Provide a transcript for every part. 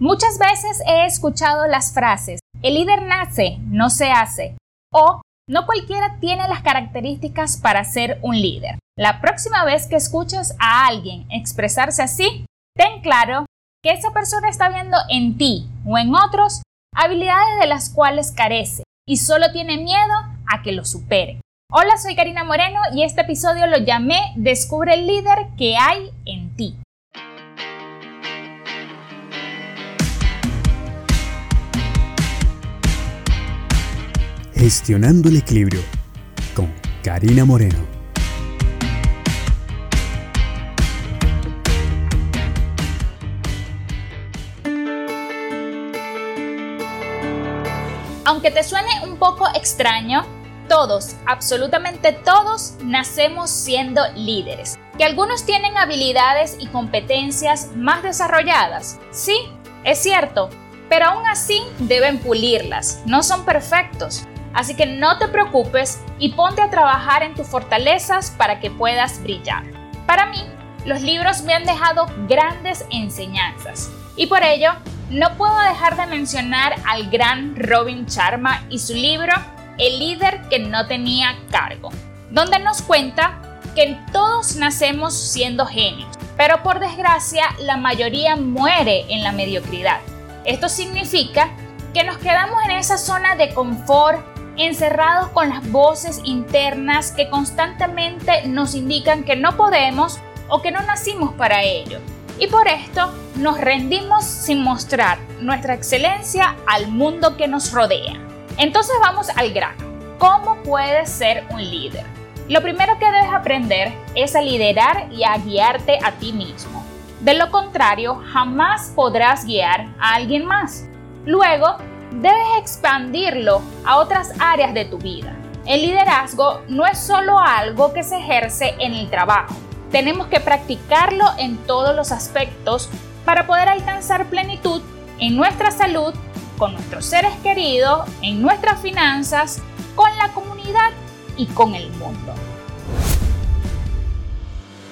Muchas veces he escuchado las frases, el líder nace, no se hace, o no cualquiera tiene las características para ser un líder. La próxima vez que escuches a alguien expresarse así, ten claro que esa persona está viendo en ti o en otros habilidades de las cuales carece y solo tiene miedo a que lo superen. Hola, soy Karina Moreno y este episodio lo llamé Descubre el líder que hay en ti. Gestionando el equilibrio con Karina Moreno. Aunque te suene un poco extraño, todos, absolutamente todos, nacemos siendo líderes. Que algunos tienen habilidades y competencias más desarrolladas. Sí, es cierto, pero aún así deben pulirlas. No son perfectos. Así que no te preocupes y ponte a trabajar en tus fortalezas para que puedas brillar. Para mí, los libros me han dejado grandes enseñanzas y por ello no puedo dejar de mencionar al gran Robin Sharma y su libro El líder que no tenía cargo, donde nos cuenta que todos nacemos siendo genios, pero por desgracia la mayoría muere en la mediocridad. Esto significa que nos quedamos en esa zona de confort encerrados con las voces internas que constantemente nos indican que no podemos o que no nacimos para ello. Y por esto nos rendimos sin mostrar nuestra excelencia al mundo que nos rodea. Entonces vamos al grano. ¿Cómo puedes ser un líder? Lo primero que debes aprender es a liderar y a guiarte a ti mismo. De lo contrario, jamás podrás guiar a alguien más. Luego, debes expandirlo a otras áreas de tu vida. El liderazgo no es solo algo que se ejerce en el trabajo. Tenemos que practicarlo en todos los aspectos para poder alcanzar plenitud en nuestra salud, con nuestros seres queridos, en nuestras finanzas, con la comunidad y con el mundo.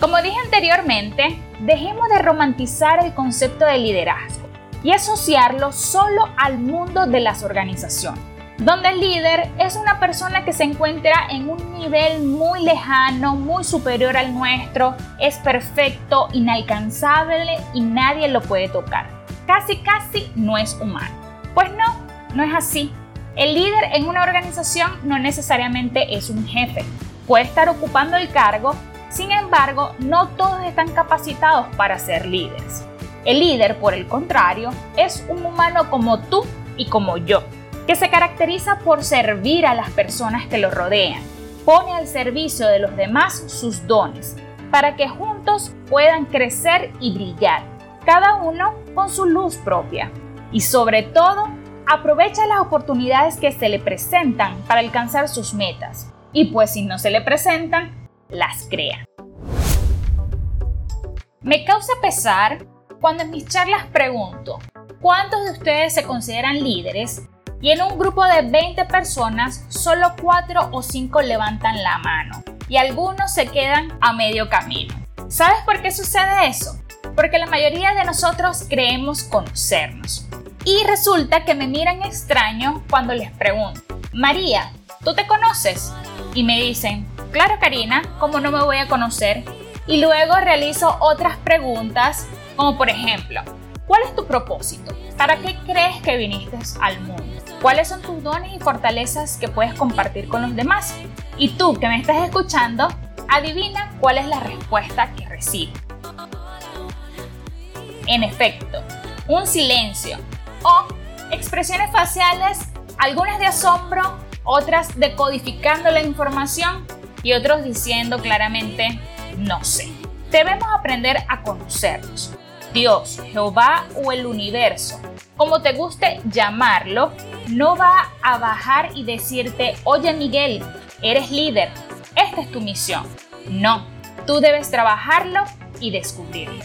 Como dije anteriormente, dejemos de romantizar el concepto de liderazgo y asociarlo solo al mundo de las organizaciones, donde el líder es una persona que se encuentra en un nivel muy lejano, muy superior al nuestro, es perfecto, inalcanzable y nadie lo puede tocar. Casi, casi no es humano. Pues no, no es así. El líder en una organización no necesariamente es un jefe. Puede estar ocupando el cargo, sin embargo, no todos están capacitados para ser líderes. El líder, por el contrario, es un humano como tú y como yo, que se caracteriza por servir a las personas que lo rodean. Pone al servicio de los demás sus dones, para que juntos puedan crecer y brillar, cada uno con su luz propia. Y sobre todo, aprovecha las oportunidades que se le presentan para alcanzar sus metas. Y pues si no se le presentan, las crea. Me causa pesar cuando en mis charlas pregunto, ¿cuántos de ustedes se consideran líderes? Y en un grupo de 20 personas, solo 4 o 5 levantan la mano y algunos se quedan a medio camino. ¿Sabes por qué sucede eso? Porque la mayoría de nosotros creemos conocernos. Y resulta que me miran extraño cuando les pregunto, María, ¿tú te conoces? Y me dicen, claro Karina, ¿cómo no me voy a conocer? Y luego realizo otras preguntas como por ejemplo, ¿cuál es tu propósito? ¿Para qué crees que viniste al mundo? ¿Cuáles son tus dones y fortalezas que puedes compartir con los demás? Y tú que me estás escuchando, adivina cuál es la respuesta que recibe. En efecto, un silencio o expresiones faciales, algunas de asombro, otras decodificando la información y otros diciendo claramente no sé. Debemos aprender a conocernos, Dios, Jehová o el universo, como te guste llamarlo, no va a bajar y decirte, oye Miguel, eres líder, esta es tu misión. No, tú debes trabajarlo y descubrirlo.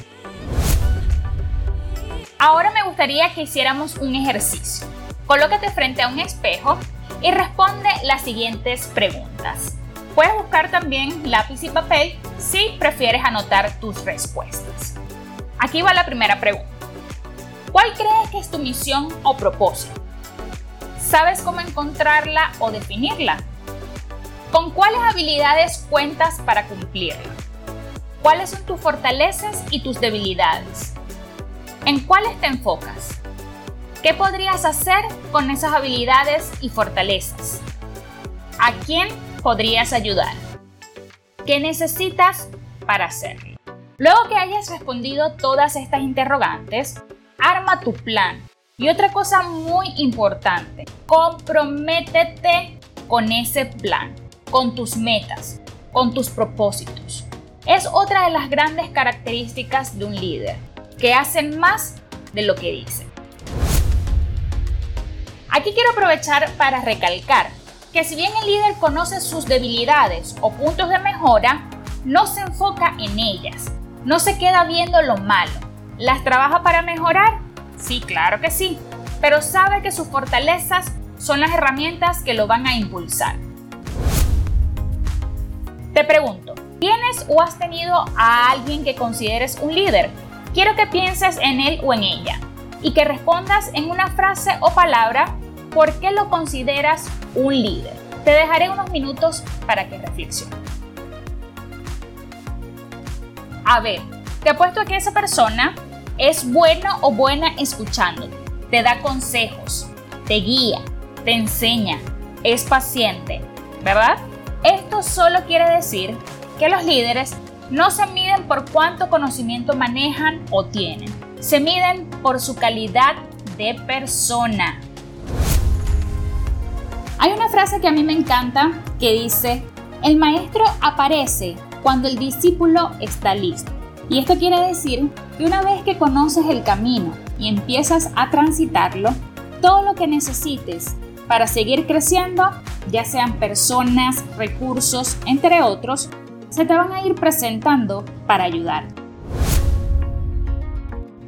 Ahora me gustaría que hiciéramos un ejercicio. Colócate frente a un espejo y responde las siguientes preguntas. Puedes buscar también lápiz y papel si prefieres anotar tus respuestas. Aquí va la primera pregunta. ¿Cuál crees que es tu misión o propósito? ¿Sabes cómo encontrarla o definirla? ¿Con cuáles habilidades cuentas para cumplirla? ¿Cuáles son tus fortalezas y tus debilidades? ¿En cuáles te enfocas? ¿Qué podrías hacer con esas habilidades y fortalezas? ¿A quién podrías ayudar? ¿Qué necesitas para hacerlo? Luego que hayas respondido todas estas interrogantes, arma tu plan. Y otra cosa muy importante, comprométete con ese plan, con tus metas, con tus propósitos. Es otra de las grandes características de un líder, que hacen más de lo que dicen. Aquí quiero aprovechar para recalcar que si bien el líder conoce sus debilidades o puntos de mejora, no se enfoca en ellas, no se queda viendo lo malo. ¿Las trabaja para mejorar? Sí, claro que sí, pero sabe que sus fortalezas son las herramientas que lo van a impulsar. Te pregunto, ¿tienes o has tenido a alguien que consideres un líder? Quiero que pienses en él o en ella y que respondas en una frase o palabra por qué lo consideras un líder. Te dejaré unos minutos para que reflexiones. A ver, te apuesto a que esa persona es bueno o buena escuchándote, te da consejos, te guía, te enseña, es paciente, ¿verdad? Esto solo quiere decir que los líderes no se miden por cuánto conocimiento manejan o tienen, se miden por su calidad de persona. Hay una frase que a mí me encanta que dice, el maestro aparece cuando el discípulo está listo. Y esto quiere decir que una vez que conoces el camino y empiezas a transitarlo, todo lo que necesites para seguir creciendo, ya sean personas, recursos, entre otros, se te van a ir presentando para ayudar.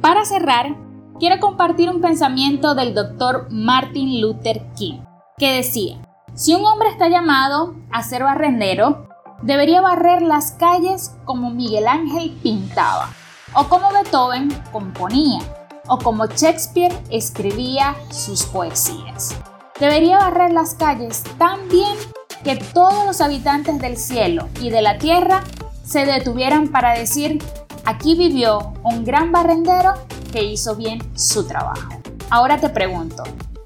Para cerrar, quiero compartir un pensamiento del doctor Martin Luther King, que decía, si un hombre está llamado a ser barrendero, debería barrer las calles como Miguel Ángel pintaba, o como Beethoven componía, o como Shakespeare escribía sus poesías. Debería barrer las calles tan bien que todos los habitantes del cielo y de la tierra se detuvieran para decir, aquí vivió un gran barrendero que hizo bien su trabajo. Ahora te pregunto,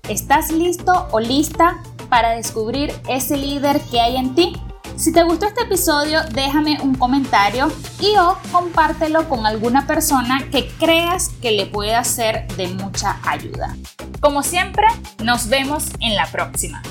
¿estás listo o lista para descubrir ese líder que hay en ti? Si te gustó este episodio, déjame un comentario y o compártelo con alguna persona que creas que le pueda ser de mucha ayuda. Como siempre, nos vemos en la próxima.